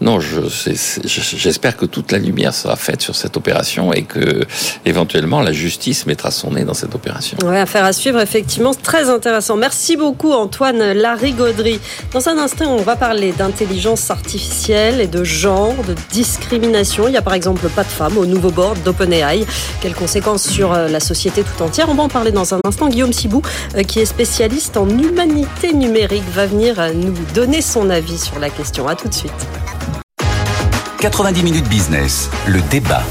Non, j'espère que toute la lumière sera faite sur cette opération et que, éventuellement, la justice mettra son nez dans cette opération. Affaire à suivre, effectivement, très intéressant. Merci beaucoup, Antoine Larigauderie. Dans un instant, on va parler d'intelligence artificielle et de genre, de discrimination. Il y a par exemple pas de femmes au nouveau board d'OpenAI. Quelles conséquences sur euh, la société tout entière? On va en parler dans un instant. Guillaume Sibou, euh, qui est spécialiste en humanité numérique, va venir euh, nous donner son avis sur la question. À tout de suite. 90 minutes business, le débat.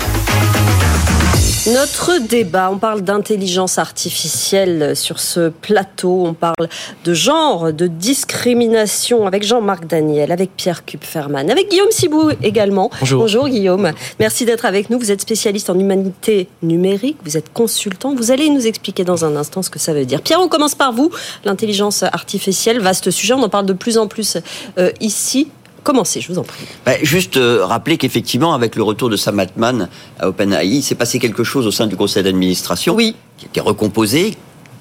Notre débat, on parle d'intelligence artificielle sur ce plateau, on parle de genre, de discrimination avec Jean-Marc Daniel, avec Pierre Kupferman, avec Guillaume Sibou également. Bonjour. Bonjour Guillaume, merci d'être avec nous. Vous êtes spécialiste en humanité numérique, vous êtes consultant, vous allez nous expliquer dans un instant ce que ça veut dire. Pierre, on commence par vous. L'intelligence artificielle, vaste sujet, on en parle de plus en plus euh, ici. Commencez, je vous en prie. Bah, juste euh, rappeler qu'effectivement, avec le retour de Sam Altman à OpenAI, il s'est passé quelque chose au sein du conseil d'administration Oui. qui a été recomposé.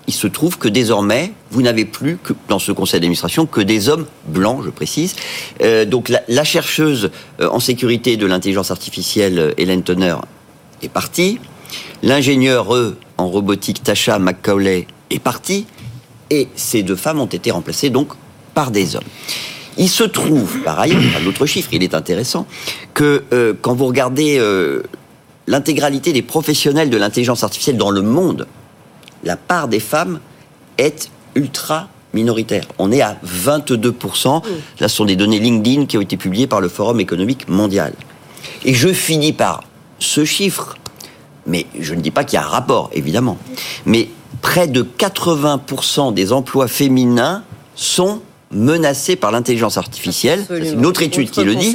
Il se trouve que désormais, vous n'avez plus que dans ce conseil d'administration que des hommes blancs, je précise. Euh, donc la, la chercheuse euh, en sécurité de l'intelligence artificielle, Hélène Tonner, est partie. L'ingénieur en robotique Tasha McCauley est parti. Et ces deux femmes ont été remplacées donc par des hommes. Il se trouve, par ailleurs, un autre chiffre, il est intéressant, que euh, quand vous regardez euh, l'intégralité des professionnels de l'intelligence artificielle dans le monde, la part des femmes est ultra minoritaire. On est à 22%. Là, ce sont des données LinkedIn qui ont été publiées par le Forum économique mondial. Et je finis par ce chiffre, mais je ne dis pas qu'il y a un rapport, évidemment, mais près de 80% des emplois féminins sont menacés par l'intelligence artificielle. C'est une autre étude qui le dit.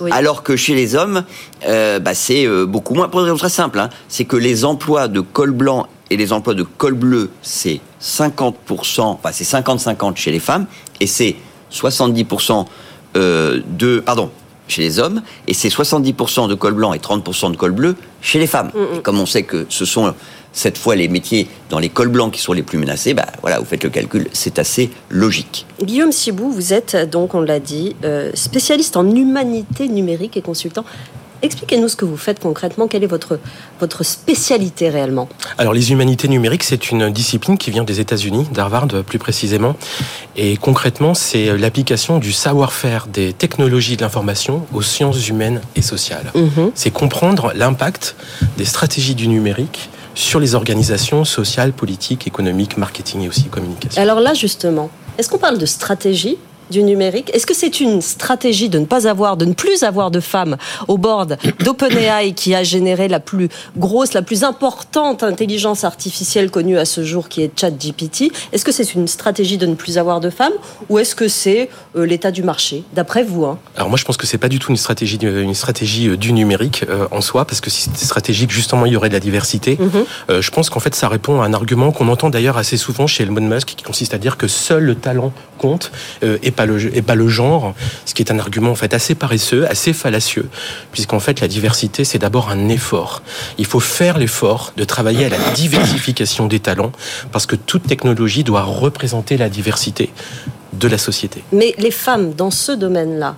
Oui. Alors que chez les hommes, euh, bah, c'est euh, beaucoup moins. Pour une raison très simple, hein. c'est que les emplois de col blanc et les emplois de col bleu, c'est 50%, enfin c'est 50-50 chez les femmes, et c'est 70% euh, de, pardon, chez les hommes, et c'est 70% de col blanc et 30% de col bleu chez les femmes. Et comme on sait que ce sont cette fois les métiers dans les cols blancs qui sont les plus menacés, bah voilà, vous faites le calcul, c'est assez logique. Guillaume Sibou, vous êtes donc, on l'a dit, euh, spécialiste en humanité numérique et consultant. Expliquez-nous ce que vous faites concrètement. Quelle est votre, votre spécialité réellement? Alors, les humanités numériques, c'est une discipline qui vient des États-Unis, d'Harvard plus précisément. Et concrètement, c'est l'application du savoir-faire des technologies de l'information aux sciences humaines et sociales. Mhm. C'est comprendre l'impact des stratégies du numérique sur les organisations sociales, politiques, économiques, marketing et aussi communication. Alors là, justement, est-ce qu'on parle de stratégie du numérique Est-ce que c'est une stratégie de ne pas avoir, de ne plus avoir de femmes au board d'OpenAI qui a généré la plus grosse, la plus importante intelligence artificielle connue à ce jour qui est ChatGPT? Est-ce que c'est une stratégie de ne plus avoir de femmes ou est-ce que c'est euh, l'état du marché D'après vous hein? Alors moi je pense que c'est pas du tout une stratégie du- une stratégie euh, du numérique euh, en soi parce que si c'était stratégique justement il y aurait de la diversité. Mhm. Euh, je pense qu'en fait ça répond à un argument qu'on entend d'ailleurs assez souvent chez Elon Musk qui consiste à dire que seul le talent compte et pas le et pas le genre, ce qui est un argument en fait assez paresseux, assez fallacieux puisqu'en fait la diversité c'est d'abord un effort. Il faut faire l'effort de travailler à la diversification des talents parce que toute technologie doit représenter la diversité de la société. Mais les femmes dans ce domaine-là,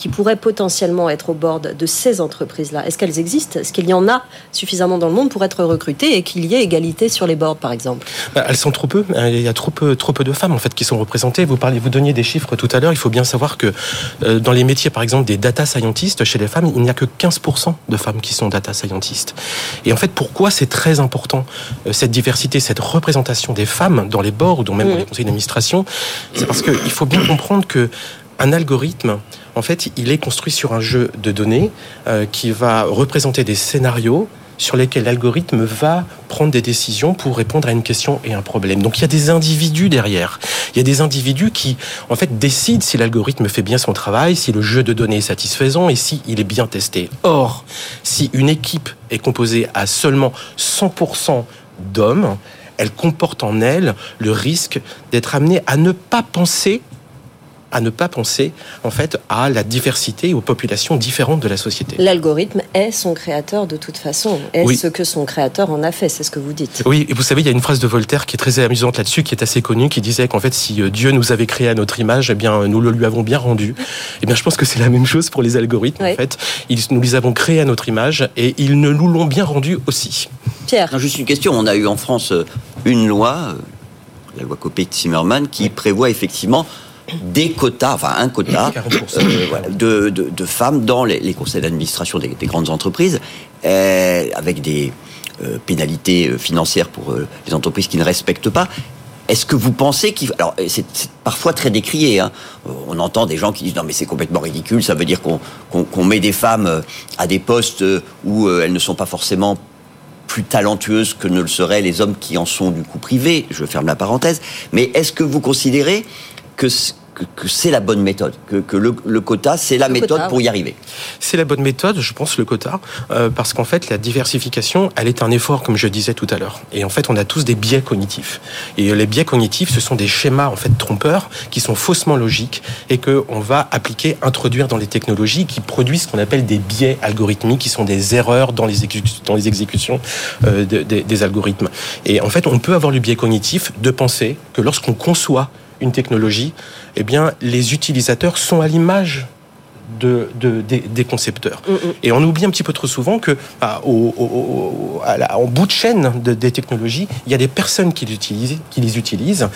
qui pourraient potentiellement être au board de ces entreprises-là, est-ce qu'elles existent? Est-ce qu'il y en a suffisamment dans le monde pour être recrutées et qu'il y ait égalité sur les boards, par exemple? Bah, Elles sont trop peu. Il y a trop peu, trop peu de femmes en fait qui sont représentées. Vous parlez, vous donniez des chiffres tout à l'heure. Il faut bien savoir que euh, dans les métiers, par exemple, des data scientists, chez les femmes, il n'y a que 15% de femmes qui sont data scientists. Et en fait, pourquoi c'est très important euh, cette diversité, cette représentation des femmes dans les boards ou même dans les conseils d'administration? C'est parce qu'il faut bien comprendre que un algorithme, en fait, il est construit sur un jeu de données euh, qui va représenter des scénarios sur lesquels l'algorithme va prendre des décisions pour répondre à une question et un problème. Donc il y a des individus derrière. Il y a des individus qui, en fait, décident si l'algorithme fait bien son travail, si le jeu de données est satisfaisant et si est bien testé. Or, si une équipe est composée à seulement 100% d'hommes, elle comporte en elle le risque d'être amenée à ne pas penser à ne pas penser en fait à la diversité et aux populations différentes de la société. L'algorithme est son créateur de toute façon, est Oui. ce que son créateur en a fait, c'est ce que vous dites. Oui, et vous savez, il y a une phrase de Voltaire qui est très amusante là-dessus, qui est assez connue, qui disait qu'en fait, si euh, Dieu nous avait créé à notre image, eh bien, nous le lui avons bien rendu. Eh bien, je pense que c'est la même chose pour les algorithmes, Oui. en fait. Ils, nous les avons créés à notre image et ils ne nous l'ont bien rendu aussi. Pierre, Non, juste une question. On a eu en France euh, une loi, euh, la loi Copé-Zimmermann, qui prévoit effectivement des quotas, enfin un quota 40%. euh, voilà, de, de- de femmes dans les, les conseils d'administration des, des grandes entreprises, euh, avec des euh, pénalités financières pour les entreprises qui ne respectent pas. Est-ce que vous pensez qu'il... Alors, c'est parfois très décrié. hein. On entend des gens qui disent non mais c'est complètement ridicule, ça veut dire qu'on met des femmes à des postes où elles ne sont pas forcément plus talentueuses que ne le seraient les hommes qui en sont du coup privés. Je ferme la parenthèse. Mais est-ce que vous considérez que que, c'est la bonne méthode, que, le, quota, c'est la méthode pour y arriver. C'est la bonne méthode, je pense, le quota, euh, parce qu'en fait, la diversification, elle est un effort, comme je disais tout à l'heure. Et en fait, on a tous des biais cognitifs. Et les biais cognitifs, ce sont des schémas, en fait, trompeurs, qui sont faussement logiques et qu'on va appliquer, introduire dans les technologies qui produisent ce qu'on appelle des biais algorithmiques, qui sont des erreurs dans les, dans les exécutions euh, des algorithmes. Et en fait, on peut avoir le biais cognitif de penser que lorsqu'on conçoit une technologie, eh bien, les utilisateurs sont à l'image de, des, concepteurs. Mm, mm. Et on oublie un petit peu trop souvent que bah, en bout de chaîne des technologies, il y a des personnes qui les utilisent, qui les utilisent.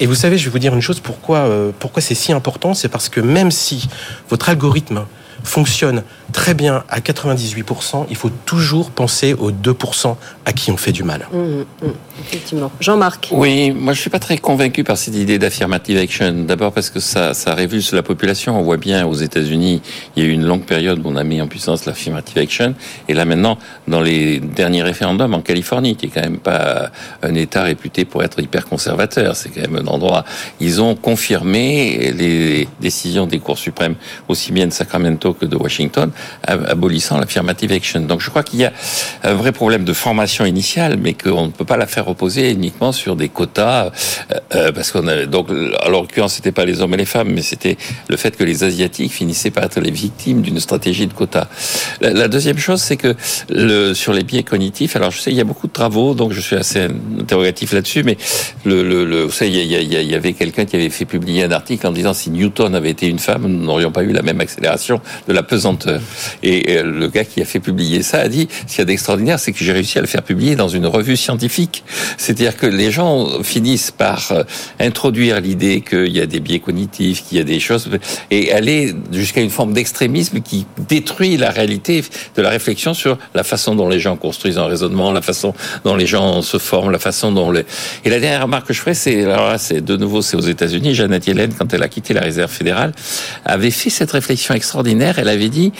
Et vous savez, je vais vous dire une chose, pourquoi, euh, pourquoi c'est si important, c'est parce que même si votre algorithme fonctionne très bien à 98%, il faut toujours penser aux 2% à qui on fait du mal. Mmh, mmh, effectivement. Jean-Marc Oui, moi je suis pas très convaincu par cette idée d'affirmative action. D'abord parce que ça, ça révulse la population. On voit bien aux États-Unis, il y a eu une longue période où on a mis en puissance l'affirmative action. Et là maintenant, dans les derniers référendums en Californie, qui est quand même pas un État réputé pour être hyper conservateur, c'est quand même un endroit, ils ont confirmé les décisions des cours suprêmes, aussi bien de Sacramento que de Washington, abolissant l'affirmative action. Donc je crois qu'il y a un vrai problème de formation initiale, mais qu'on ne peut pas la faire reposer uniquement sur des quotas, euh, euh, parce qu'on a donc, en l'occurrence, c'était pas les hommes et les femmes, mais c'était le fait que les asiatiques finissaient par être les victimes d'une stratégie de quotas. La, deuxième chose, c'est que le, sur les biais cognitifs, alors je sais, il y a beaucoup de travaux, donc je suis assez interrogatif là-dessus, mais le, le, vous savez, il y avait quelqu'un qui avait fait publier un article en disant si Newton avait été une femme, nous n'aurions pas eu la même accélération de la pesanteur. Et le gars qui a fait publier ça a dit, ce qu'il y a d'extraordinaire, c'est que j'ai réussi à le faire publier dans une revue scientifique. C'est-à-dire que les gens finissent par euh, introduire l'idée qu'il y a des biais cognitifs, qu'il y a des choses, et aller jusqu'à une forme d'extrémisme qui détruit la réalité de la réflexion sur la façon dont les gens construisent un raisonnement, la façon dont les gens se forment, la façon dont les... Et la dernière remarque que je ferai, c'est, alors là, c'est de nouveau, c'est aux États-Unis. Janet Yellen, quand elle a quitté la réserve fédérale, avait fait cette réflexion extraordinaire. Elle avait dit,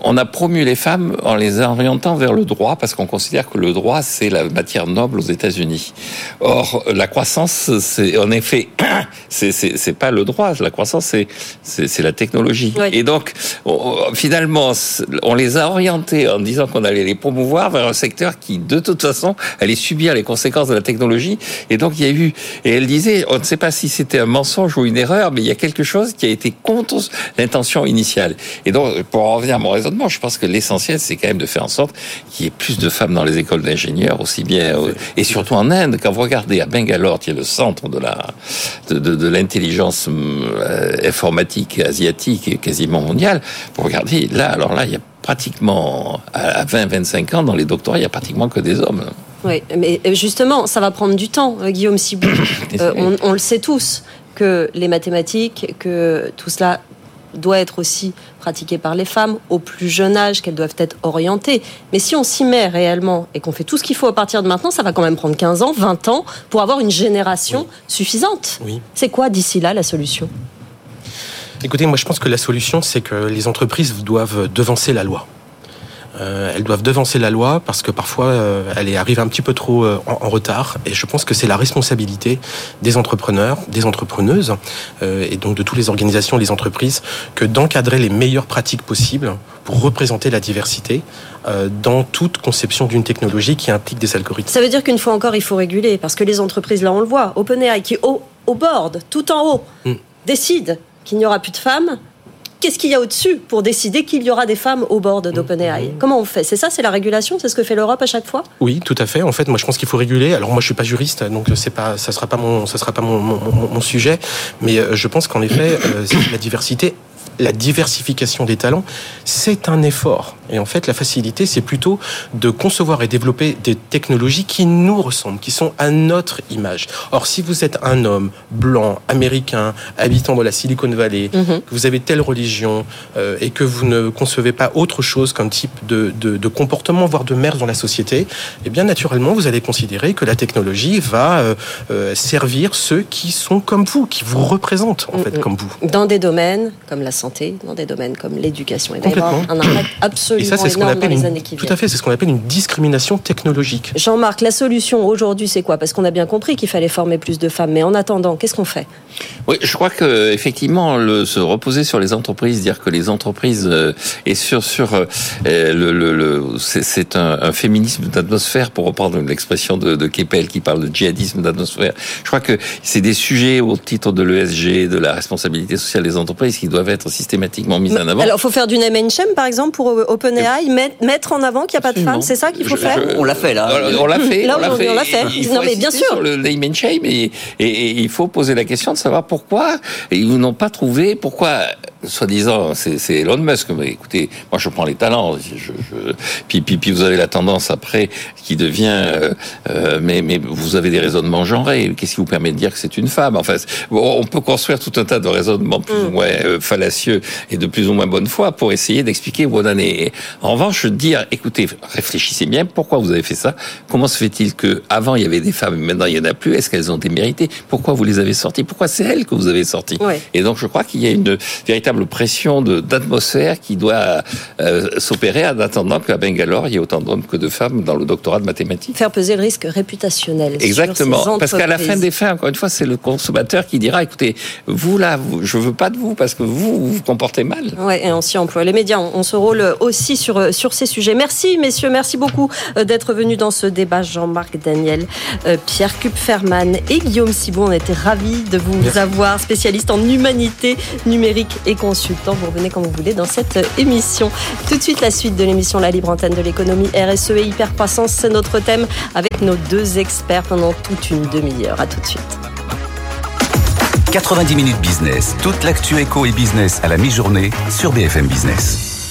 on a promu les femmes en les orientant vers le droit parce qu'on considère que le droit c'est la matière noble aux États-Unis. Or la croissance c'est en effet c'est pas le droit, la croissance c'est c'est la technologie. Et donc finalement on les a orientés en disant qu'on allait les promouvoir vers un secteur qui de toute façon allait subir les conséquences de la technologie. Et donc il y a eu et elle disait on ne sait pas si c'était un mensonge ou une erreur, mais il y a quelque chose qui a été contre l'intention initiale. Et donc pour en revenir à mon raisonnement, je pense que l'essentiel, c'est quand même de faire en sorte qu'il y ait plus de femmes dans les écoles d'ingénieurs, aussi bien, euh, et surtout en Inde. Quand vous regardez à Bangalore, qui est le centre de la, de, de, l'intelligence euh, informatique asiatique et quasiment mondiale, vous regardez, là, alors là, il y a pratiquement, à 20-25 ans, dans les doctorats, il y a pratiquement que des hommes. Oui, mais euh, justement, ça va prendre du temps, Guillaume Sibou. on, on le sait tous que les mathématiques, que tout cela doit être aussi pratiquée par les femmes au plus jeune âge, qu'elles doivent être orientées. Mais si on s'y met réellement et qu'on fait tout ce qu'il faut à partir de maintenant, ça va quand même prendre 15 ans, 20 ans pour avoir une génération suffisante. C'est quoi d'ici là la solution? Écoutez, moi je pense que la solution, c'est que les entreprises doivent devancer la loi. Euh, elles doivent devancer la loi parce que parfois euh, elle arrive un petit peu trop euh, en, retard. Et je pense que c'est la responsabilité des entrepreneurs, des entrepreneuses et donc de toutes les organisations, les entreprises, que d'encadrer les meilleures pratiques possibles pour représenter la diversité dans toute conception d'une technologie qui implique des algorithmes. Ça veut dire qu'une fois encore, il faut réguler parce que les entreprises, là on le voit, OpenAI qui au, au board, tout en haut, hmm. décide qu'il n'y aura plus de femmes qu'est-ce qu'il y a au-dessus pour décider qu'il y aura des femmes au bord d'OpenAI mmh. Comment on fait? C'est ça, c'est la régulation? C'est ce que fait l'Europe à chaque fois? Oui, tout à fait. En fait, moi, je pense qu'il faut réguler. Alors, moi, je suis pas juriste, donc c'est pas, ça sera pas mon, ça sera pas mon, mon, sujet. Mais euh, je pense qu'en effet, euh, la diversité la diversification des talents, c'est un effort. Et en fait, la facilité, c'est plutôt de concevoir et développer des technologies qui nous ressemblent, qui sont à notre image. Or, si vous êtes un homme blanc, américain, habitant dans la Silicon Valley, mhm. que vous avez telle religion euh, et que vous ne concevez pas autre chose comme type de, comportement, voire de mère dans la société, eh bien, naturellement, vous allez considérer que la technologie va euh, euh, servir ceux qui sont comme vous, qui vous représentent, en fait, comme vous. Dans des domaines comme la santé, dans des domaines comme l'éducation. Il va y avoir un impact absolument Et ça, c'est ce qu'on énorme dans appelle les une- années qui Tout viennent. à fait, c'est ce qu'on appelle une discrimination technologique. Jean-Marc, la solution aujourd'hui, c'est quoi? Parce qu'on a bien compris qu'il fallait former plus de femmes, mais en attendant, qu'est-ce qu'on fait? Oui, je crois que effectivement, le, se reposer sur les entreprises, dire que les entreprises euh, et sur sur euh, le, le, le- c'est- c'est un, un féminisme d'atmosphère pour reprendre l'expression de, de Keppel qui parle de djihadisme d'atmosphère. Je crois que c'est des sujets au titre de l'ESG, de la responsabilité sociale des entreprises qui doivent être systématiquement mis en avant. Alors, il faut faire du name and shame, par exemple, pour euh, OpenAI, met- mettre en avant qu'il n'y a pas de femmes, c'est ça qu'il faut Je- faire je- On l'a fait là. On l'a fait. Là, on on l'a fait. Il faut Non, mais bien sûr. Sur le name and shame et, et- et il faut poser la question de savoir pourquoi ils n'ont pas trouvé, pourquoi, soi-disant, c'est Elon Musk. Mais écoutez, moi je prends les talents. Je, je- puis, puis, puis vous avez la tendance après qui devient, euh, euh, mais, mais vous avez des raisonnements genrés. Qu'est-ce qui vous permet de dire que c'est une femme? Enfin, c'est- bon, on peut construire tout un tas de raisonnements plus Mm. ou moins euh, fallacieux et de plus ou moins bonne foi pour essayer d'expliquer où on en est. En revanche, dire, écoutez, réfléchissez bien, pourquoi vous avez fait ça? Comment se fait-il que avant il y avait des femmes, et maintenant il y en a plus? Est-ce qu'elles ont démérité? Pourquoi vous les avez sorties? Pourquoi c'est elles que vous avez sorties? Ouais. Et donc je crois qu'il y a une véritable pression de- d'atmosphère qui doit euh, s'opérer en attendant qu'à Bangalore il y ait autant d'hommes que de femmes dans le doctorat de mathématiques. Faire peser le risque réputationnel. sur Exactement. ces Parce qu'à la fin des fins, encore une fois, c'est le consommateur qui dira écoutez, vous là, vous, je veux pas de vous parce que vous vous, vous comportez mal. Ouais, et on s'y emploie. Les médias ont ce rôle aussi sur, euh, sur ces sujets. Merci, messieurs. Merci beaucoup euh, d'être venus dans ce débat. Jean-Marc Daniel, Pierre Kupferman et Guillaume Cibon. On était ravis de vous Merci. avoir, spécialiste en humanité numérique et Vous revenez quand vous voulez dans cette émission. Tout de suite, la suite de l'émission La Libre Antenne de l'économie RSE et hypercroissance. C'est notre thème avec nos deux experts pendant toute une demi-heure. À tout de suite. 90 minutes business, toute l'actu éco et business à la mi-journée sur BFM Business.